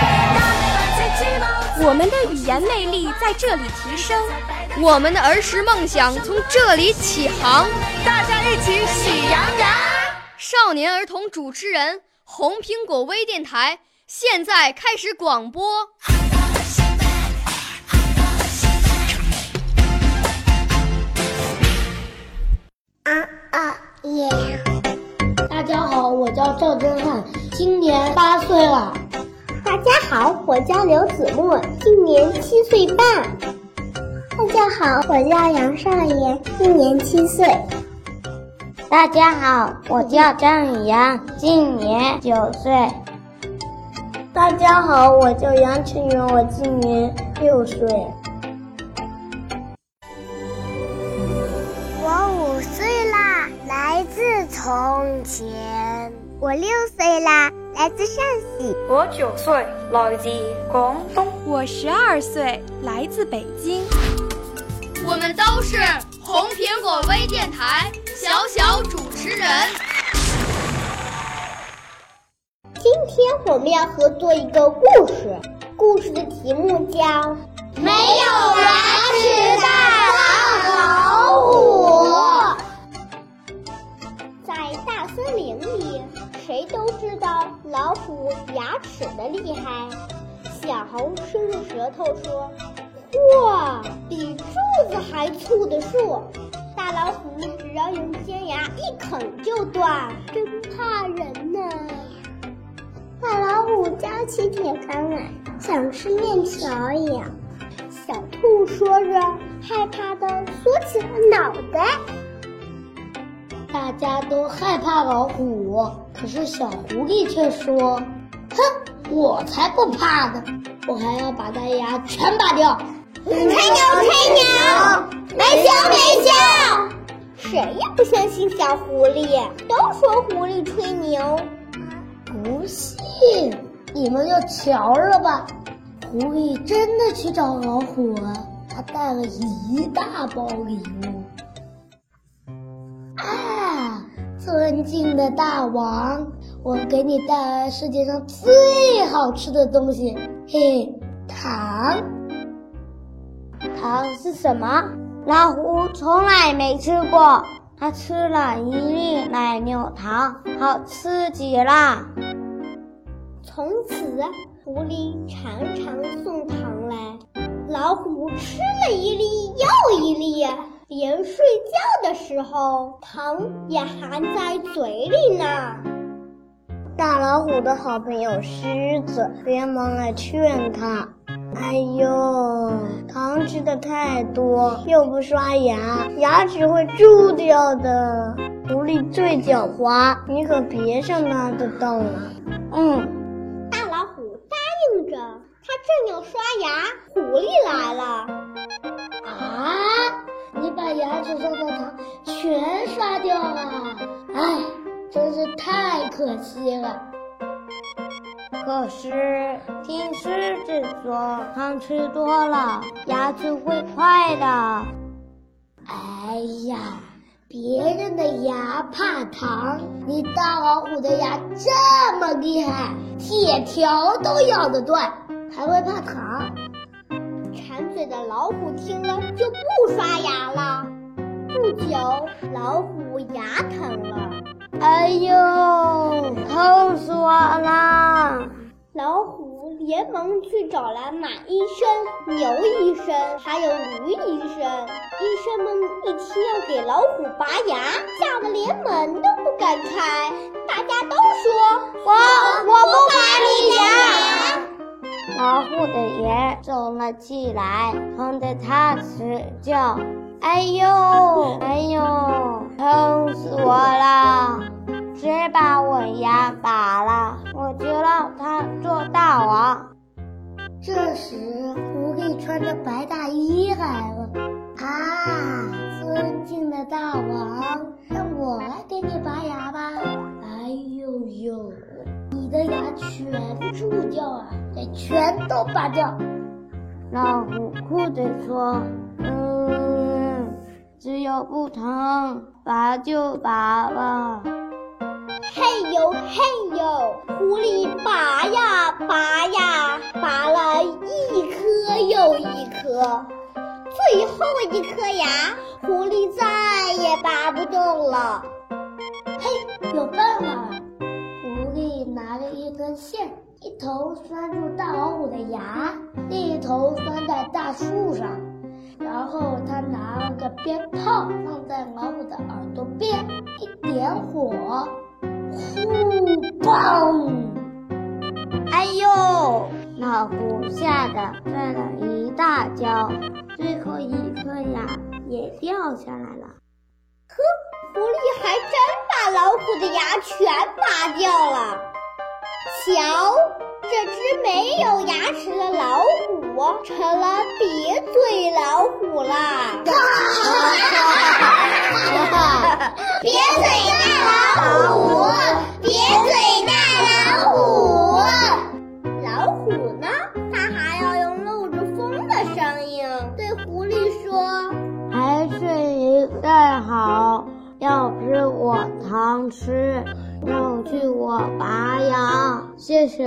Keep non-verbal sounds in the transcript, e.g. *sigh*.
*laughs* 我们的语言魅力在这里提升，我们的儿时梦想从这里起航。大家一起喜羊羊。少年儿童主持人，红苹果微电台现在开始广播。啊啊耶！大家好，我叫赵真汉，今年八岁了。大家好，我叫刘子墨，今年七岁半。大家好，我叫杨少言，今年七岁。大家好，我叫张宇阳，今年九岁。大家好，我叫杨晨元，我今年六岁。我五岁啦，来自从前。我六岁啦，来自陕西。我九岁，来自广东。我十二岁，来自北京。我们都是红苹果微电台小小主持人。今天我们要合作一个故事，故事的题目叫《没有牙齿的厉害。小猴伸出舌头说。哇，比柱子还粗的树，大老虎只要用尖牙一啃就断，真怕人呢。大老虎叼起铁杆来，像吃面条一样。小兔说着，害怕的缩起了脑袋。大家都害怕老虎，可是小狐狸却说：“哼，我才不怕呢！我还要把大牙全拔掉。”吹牛吹牛，没羞没羞，谁也不相信小狐狸，都说狐狸吹牛。不信，你们就瞧着吧。狐狸真的去找老虎了，他带了一大包礼物。啊，尊敬的大王，我给你带来世界上最好吃的东西，嘿，糖。糖是什么？老虎从来没吃过。它吃了一粒奶牛糖，好吃极了。从此，狐狸常常送糖来，老虎吃了一粒又一粒，连睡觉的时候糖也含在嘴里呢。大老虎的好朋友狮子连忙来劝他。哎呦，糖吃的太多，又不刷牙，牙齿会蛀掉的。狐狸最狡猾，你可别上它的当了。嗯，大老虎答应着。他正要刷牙，狐狸来了。啊！你把牙齿上的糖全刷掉了，哎，真是太可惜了。可是听狮子说，糖吃多了牙齿会坏的。哎呀，别人的牙怕糖，你大老虎的牙这么厉害，铁条都咬得断，还会怕糖？馋嘴的老虎听了就不刷牙了。不久，老虎牙疼了。哎呦，疼死我了！老虎连忙去找来马医生、牛医生，还有驴医生。医生们一听要给老虎拔牙，吓得连门都不敢开。大家都说：“我我不拔你牙。”老虎的牙肿了起来，疼得他直叫：“哎呦，哎呦，疼这时，狐狸穿着白大衣来了。啊，尊敬的大王，让我来给你拔牙吧。哎呦呦，你的牙全蛀掉啊，得全都拔掉。老虎哭着说：“嗯，只要不疼，拔就拔吧。”嘿呦嘿呦，狐狸拔呀拔呀，拔了一颗又一颗，最后一颗牙，狐狸再也拔不动了。嘿，有办法了！狐狸拿着一根线，一头拴住大老虎的牙，另一头拴在大树上，然后他拿了个鞭炮放在老虎的耳朵边，一点火。呼嘣！哎呦！老虎吓得摔了一大跤，最后一颗牙也掉下来了。呵，狐狸还真把老虎的牙全拔掉了。瞧，这只没有牙齿的老虎成了瘪嘴老虎啦！瘪嘴大老虎，瘪嘴大老虎。老虎呢？它还要用露着风的声音对狐狸说：“还是你最好，要吃我糖吃，要去我拔牙。谢谢，